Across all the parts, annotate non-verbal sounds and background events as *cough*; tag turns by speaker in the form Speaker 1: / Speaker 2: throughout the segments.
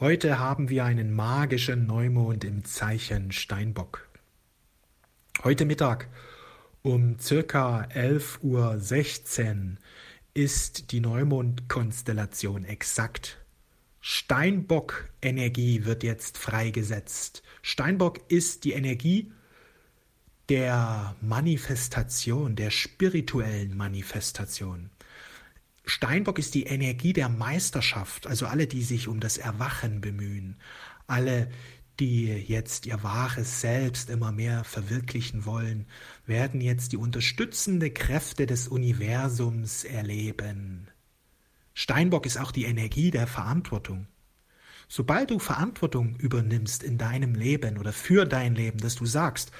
Speaker 1: Heute haben wir einen magischen Neumond im Zeichen Steinbock. Heute Mittag um circa 11.16 Uhr ist die Neumondkonstellation exakt. Steinbock-Energie wird jetzt freigesetzt. Steinbock ist die Energie der Manifestation, der spirituellen Manifestation. Steinbock ist die Energie der Meisterschaft, also alle, die sich um das Erwachen bemühen, alle, die jetzt ihr wahres Selbst immer mehr verwirklichen wollen, werden jetzt die unterstützende Kräfte des Universums erleben. Steinbock ist auch die Energie der Verantwortung. Sobald du Verantwortung übernimmst in deinem Leben oder für dein Leben, dass du sagst,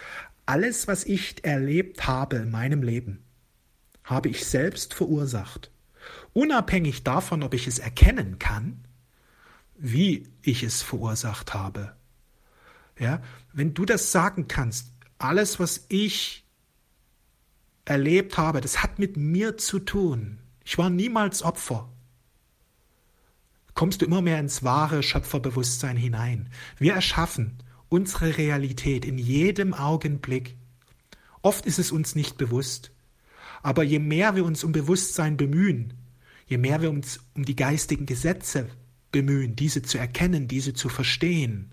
Speaker 1: alles, was ich erlebt habe in meinem Leben, habe ich selbst verursacht unabhängig davon, ob ich es erkennen kann, wie ich es verursacht habe. Ja, wenn du das sagen kannst, alles, was ich erlebt habe, das hat mit mir zu tun. Ich war niemals Opfer. Kommst du immer mehr ins wahre Schöpferbewusstsein hinein. Wir erschaffen unsere Realität in jedem Augenblick. Oft ist es uns nicht bewusst. Aber je mehr wir uns um Bewusstsein bemühen, je mehr wir uns um die geistigen Gesetze bemühen, diese zu erkennen, diese zu verstehen,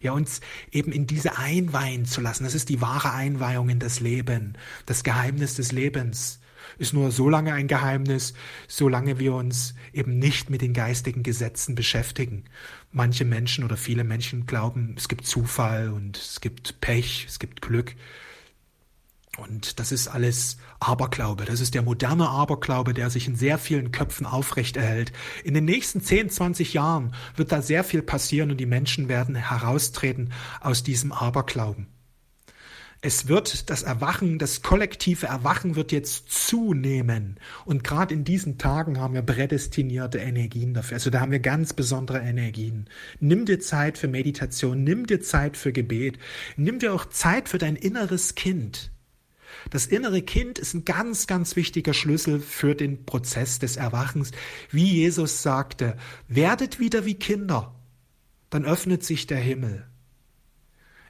Speaker 1: ja, uns eben in diese einweihen zu lassen. Das ist die wahre Einweihung in das Leben. Das Geheimnis des Lebens ist nur so lange ein Geheimnis, solange wir uns eben nicht mit den geistigen Gesetzen beschäftigen. Manche Menschen oder viele Menschen glauben, es gibt Zufall und es gibt Pech, es gibt Glück. Und das ist alles Aberglaube. Das ist der moderne Aberglaube, der sich in sehr vielen Köpfen aufrechterhält. In den nächsten 10, 20 Jahren wird da sehr viel passieren und die Menschen werden heraustreten aus diesem Aberglauben. Es wird das Erwachen, das kollektive Erwachen wird jetzt zunehmen. Und gerade in diesen Tagen haben wir prädestinierte Energien dafür. Also da haben wir ganz besondere Energien. Nimm dir Zeit für Meditation, nimm dir Zeit für Gebet, nimm dir auch Zeit für dein inneres Kind. Das innere Kind ist ein ganz, ganz wichtiger Schlüssel für den Prozess des Erwachens. Wie Jesus sagte, werdet wieder wie Kinder, dann öffnet sich der Himmel.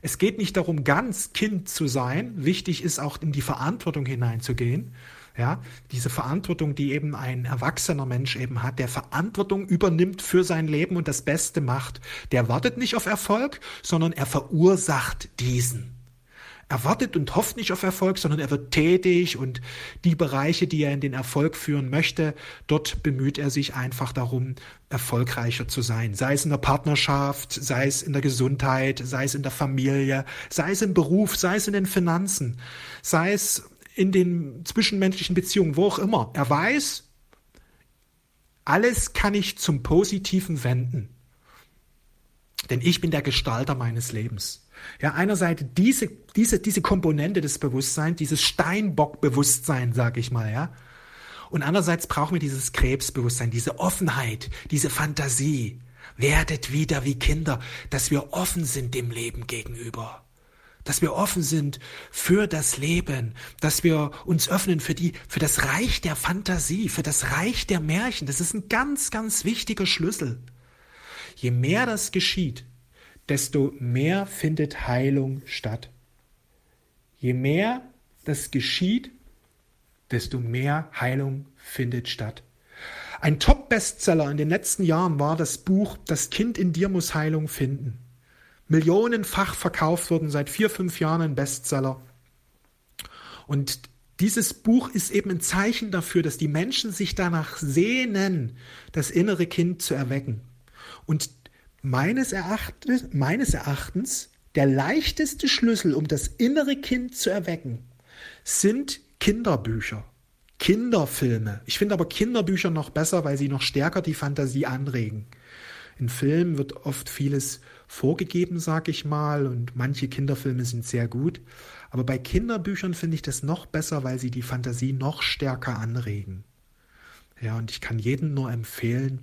Speaker 1: Es geht nicht darum, ganz Kind zu sein. Wichtig ist auch in die Verantwortung hineinzugehen. Ja, diese Verantwortung, die eben ein erwachsener Mensch eben hat, der Verantwortung übernimmt für sein Leben und das Beste macht. Der wartet nicht auf Erfolg, sondern er verursacht diesen. Er wartet und hofft nicht auf Erfolg, sondern er wird tätig und die Bereiche, die er in den Erfolg führen möchte, dort bemüht er sich einfach darum, erfolgreicher zu sein. Sei es in der Partnerschaft, sei es in der Gesundheit, sei es in der Familie, sei es im Beruf, sei es in den Finanzen, sei es in den zwischenmenschlichen Beziehungen, wo auch immer. Er weiß, alles kann ich zum Positiven wenden. Denn ich bin der Gestalter meines Lebens. Ja, einerseits diese, diese, diese Komponente des Bewusstseins, dieses Steinbock-Bewusstsein, sag ich mal, ja. Und andererseits brauchen wir dieses Krebsbewusstsein, diese Offenheit, diese Fantasie. Werdet wieder wie Kinder, dass wir offen sind dem Leben gegenüber. Dass wir offen sind für das Leben, dass wir uns öffnen für die, für das Reich der Fantasie, für das Reich der Märchen. Das ist ein ganz, ganz wichtiger Schlüssel. Je mehr das geschieht, desto mehr findet Heilung statt. Je mehr das geschieht, desto mehr Heilung findet statt. Ein Top-Bestseller in den letzten Jahren war das Buch Das Kind in dir muss Heilung finden. Millionenfach verkauft wurden, seit vier, fünf Jahren ein Bestseller. Und dieses Buch ist eben ein Zeichen dafür, dass die Menschen sich danach sehnen, das innere Kind zu erwecken. Und meines Erachtens, meines Erachtens der leichteste Schlüssel, um das innere Kind zu erwecken, sind Kinderbücher. Kinderfilme. Ich finde aber Kinderbücher noch besser, weil sie noch stärker die Fantasie anregen. In Filmen wird oft vieles vorgegeben, sag ich mal, und manche Kinderfilme sind sehr gut. Aber bei Kinderbüchern finde ich das noch besser, weil sie die Fantasie noch stärker anregen. Ja, und ich kann jedem nur empfehlen,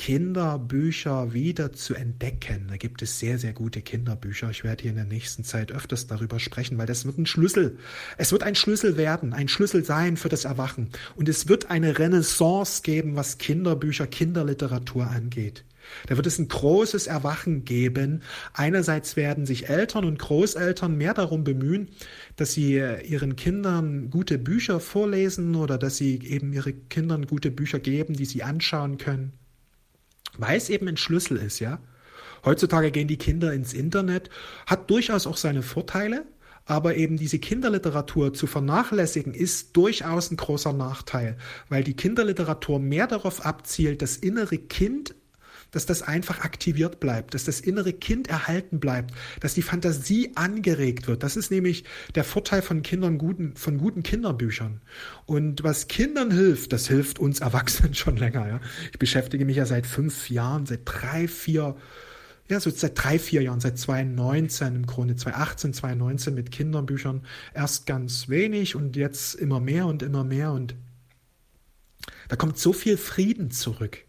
Speaker 1: Kinderbücher wieder zu entdecken. Da gibt es sehr, sehr gute Kinderbücher. Ich werde hier in der nächsten Zeit öfters darüber sprechen, weil das wird ein Schlüssel. Es wird ein Schlüssel werden, ein Schlüssel sein für das Erwachen. Und es wird eine Renaissance geben, was Kinderbücher, Kinderliteratur angeht. Da wird es ein großes Erwachen geben. Einerseits werden sich Eltern und Großeltern mehr darum bemühen, dass sie ihren Kindern gute Bücher vorlesen oder dass sie eben ihren Kindern gute Bücher geben, die sie anschauen können weil es eben ein Schlüssel ist, ja. Heutzutage gehen die Kinder ins Internet, hat durchaus auch seine Vorteile, aber eben diese Kinderliteratur zu vernachlässigen ist durchaus ein großer Nachteil, weil die Kinderliteratur mehr darauf abzielt, das innere Kind dass das einfach aktiviert bleibt, dass das innere Kind erhalten bleibt, dass die Fantasie angeregt wird. Das ist nämlich der Vorteil von Kindern guten, von guten Kinderbüchern. Und was Kindern hilft, das hilft uns Erwachsenen *laughs* schon länger. Ja. Ich beschäftige mich ja seit fünf Jahren, seit drei, vier ja, so seit drei, vier Jahren, seit 2019 im Grunde, 2018, 2019 mit Kinderbüchern. Erst ganz wenig und jetzt immer mehr und immer mehr und da kommt so viel Frieden zurück.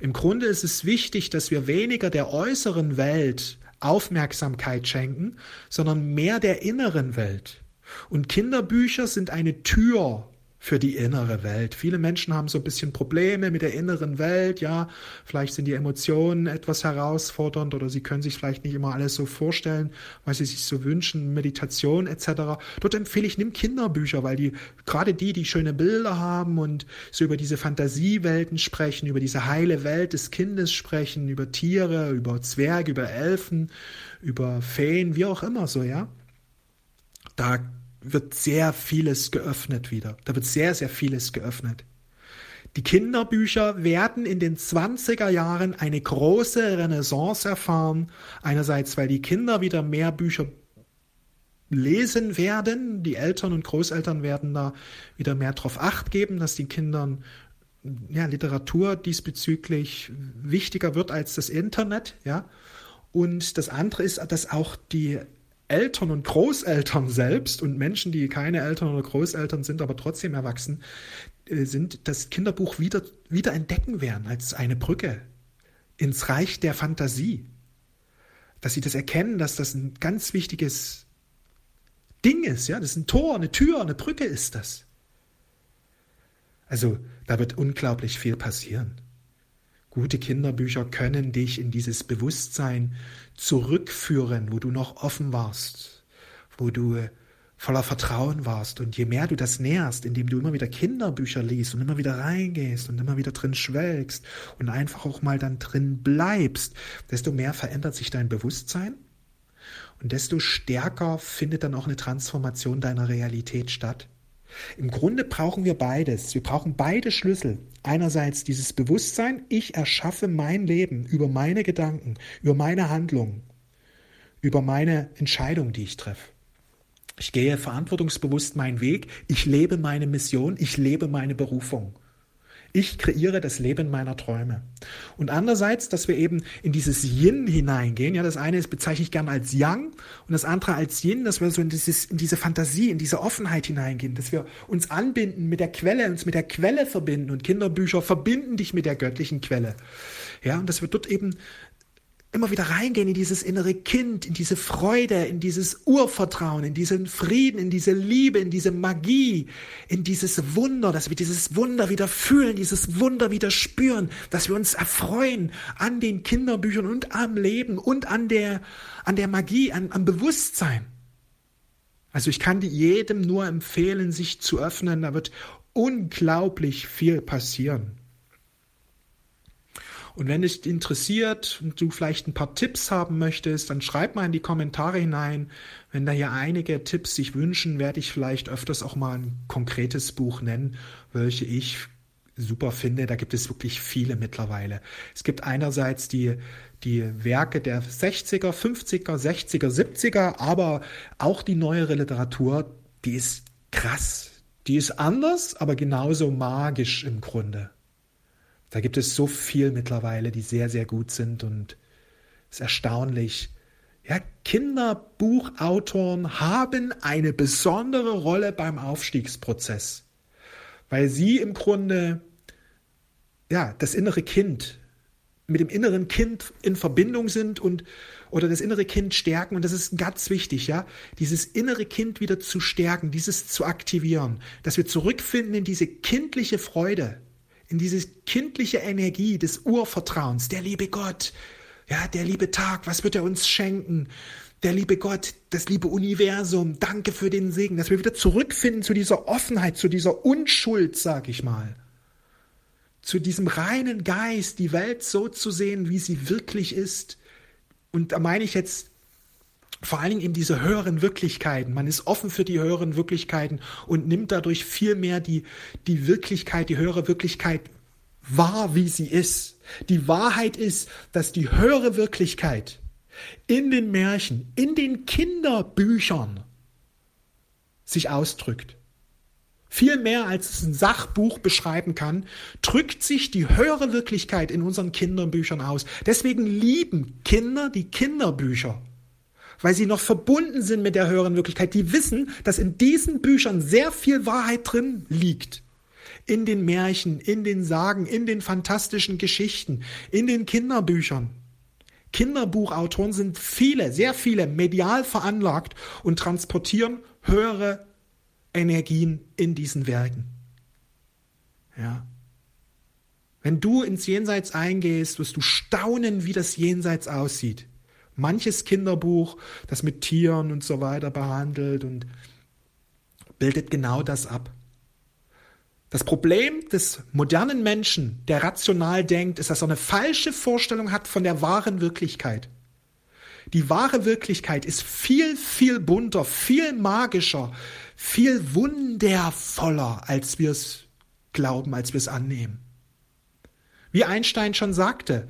Speaker 1: Im Grunde ist es wichtig, dass wir weniger der äußeren Welt Aufmerksamkeit schenken, sondern mehr der inneren Welt. Und Kinderbücher sind eine Tür für die innere Welt. Viele Menschen haben so ein bisschen Probleme mit der inneren Welt, ja, vielleicht sind die Emotionen etwas herausfordernd oder sie können sich vielleicht nicht immer alles so vorstellen, weil sie sich so wünschen, Meditation etc. Dort empfehle ich, nimm Kinderbücher, weil die, gerade die, die schöne Bilder haben und so über diese Fantasiewelten sprechen, über diese heile Welt des Kindes sprechen, über Tiere, über Zwerge, über Elfen, über Feen, wie auch immer so, ja. Da wird sehr vieles geöffnet wieder. Da wird sehr, sehr vieles geöffnet. Die Kinderbücher werden in den 20er Jahren eine große Renaissance erfahren. Einerseits, weil die Kinder wieder mehr Bücher lesen werden. Die Eltern und Großeltern werden da wieder mehr darauf acht geben, dass die Kindern ja, Literatur diesbezüglich wichtiger wird als das Internet, ja. Und das andere ist, dass auch die Eltern und Großeltern selbst und Menschen, die keine Eltern oder Großeltern sind, aber trotzdem erwachsen äh, sind, das Kinderbuch wieder, wieder entdecken werden als eine Brücke ins Reich der Fantasie. Dass sie das erkennen, dass das ein ganz wichtiges Ding ist, ja, das ist ein Tor, eine Tür, eine Brücke ist das. Also, da wird unglaublich viel passieren. Gute Kinderbücher können dich in dieses Bewusstsein zurückführen, wo du noch offen warst, wo du voller Vertrauen warst. Und je mehr du das nährst, indem du immer wieder Kinderbücher liest und immer wieder reingehst und immer wieder drin schwelgst und einfach auch mal dann drin bleibst, desto mehr verändert sich dein Bewusstsein und desto stärker findet dann auch eine Transformation deiner Realität statt. Im Grunde brauchen wir beides. Wir brauchen beide Schlüssel. Einerseits dieses Bewusstsein, ich erschaffe mein Leben über meine Gedanken, über meine Handlungen, über meine Entscheidung, die ich treffe. Ich gehe verantwortungsbewusst meinen Weg, ich lebe meine Mission, ich lebe meine Berufung. Ich kreiere das Leben meiner Träume. Und andererseits, dass wir eben in dieses Yin hineingehen. Ja, das eine ist, bezeichne ich gerne als Yang und das andere als Yin, dass wir so in, dieses, in diese Fantasie, in diese Offenheit hineingehen, dass wir uns anbinden mit der Quelle, uns mit der Quelle verbinden und Kinderbücher verbinden dich mit der göttlichen Quelle. Ja, und dass wir dort eben immer wieder reingehen in dieses innere Kind, in diese Freude, in dieses Urvertrauen, in diesen Frieden, in diese Liebe, in diese Magie, in dieses Wunder, dass wir dieses Wunder wieder fühlen, dieses Wunder wieder spüren, dass wir uns erfreuen an den Kinderbüchern und am Leben und an der, an der Magie, an, am Bewusstsein. Also ich kann jedem nur empfehlen, sich zu öffnen, da wird unglaublich viel passieren. Und wenn dich interessiert und du vielleicht ein paar Tipps haben möchtest, dann schreib mal in die Kommentare hinein. Wenn da hier einige Tipps sich wünschen, werde ich vielleicht öfters auch mal ein konkretes Buch nennen, welche ich super finde. Da gibt es wirklich viele mittlerweile. Es gibt einerseits die, die Werke der 60er, 50er, 60er, 70er, aber auch die neuere Literatur, die ist krass. Die ist anders, aber genauso magisch im Grunde. Da gibt es so viel mittlerweile, die sehr, sehr gut sind und es ist erstaunlich. Ja, Kinderbuchautoren haben eine besondere Rolle beim Aufstiegsprozess, weil sie im Grunde ja, das innere Kind mit dem inneren Kind in Verbindung sind und oder das innere Kind stärken und das ist ganz wichtig, ja, dieses innere Kind wieder zu stärken, dieses zu aktivieren, dass wir zurückfinden in diese kindliche Freude, in diese kindliche Energie des Urvertrauens, der liebe Gott, ja, der liebe Tag, was wird er uns schenken? Der liebe Gott, das liebe Universum, danke für den Segen, dass wir wieder zurückfinden zu dieser Offenheit, zu dieser Unschuld, sag ich mal. Zu diesem reinen Geist, die Welt so zu sehen, wie sie wirklich ist. Und da meine ich jetzt vor allen Dingen eben diese höheren Wirklichkeiten. Man ist offen für die höheren Wirklichkeiten und nimmt dadurch viel mehr die, die Wirklichkeit, die höhere Wirklichkeit wahr, wie sie ist. Die Wahrheit ist, dass die höhere Wirklichkeit in den Märchen, in den Kinderbüchern sich ausdrückt. Viel mehr als es ein Sachbuch beschreiben kann, drückt sich die höhere Wirklichkeit in unseren Kinderbüchern aus. Deswegen lieben Kinder die Kinderbücher, weil sie noch verbunden sind mit der höheren Wirklichkeit. Die wissen, dass in diesen Büchern sehr viel Wahrheit drin liegt. In den Märchen, in den Sagen, in den fantastischen Geschichten, in den Kinderbüchern. Kinderbuchautoren sind viele, sehr viele medial veranlagt und transportieren höhere Energien in diesen Werken. Ja. Wenn du ins Jenseits eingehst, wirst du staunen, wie das Jenseits aussieht. Manches Kinderbuch, das mit Tieren und so weiter behandelt und bildet genau das ab. Das Problem des modernen Menschen, der rational denkt, ist, dass er eine falsche Vorstellung hat von der wahren Wirklichkeit. Die wahre Wirklichkeit ist viel, viel bunter, viel magischer, viel wundervoller, als wir es glauben, als wir es annehmen. Wie Einstein schon sagte,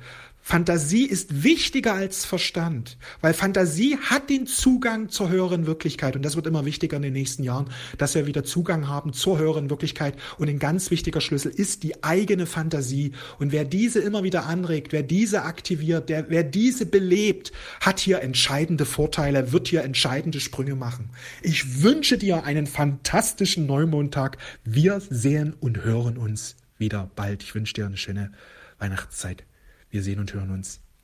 Speaker 1: Fantasie ist wichtiger als Verstand, weil Fantasie hat den Zugang zur höheren Wirklichkeit und das wird immer wichtiger in den nächsten Jahren, dass wir wieder Zugang haben zur höheren Wirklichkeit und ein ganz wichtiger Schlüssel ist die eigene Fantasie und wer diese immer wieder anregt, wer diese aktiviert, der, wer diese belebt, hat hier entscheidende Vorteile, wird hier entscheidende Sprünge machen. Ich wünsche dir einen fantastischen Neumondtag. Wir sehen und hören uns wieder bald. Ich wünsche dir eine schöne Weihnachtszeit. Wir sehen und hören uns.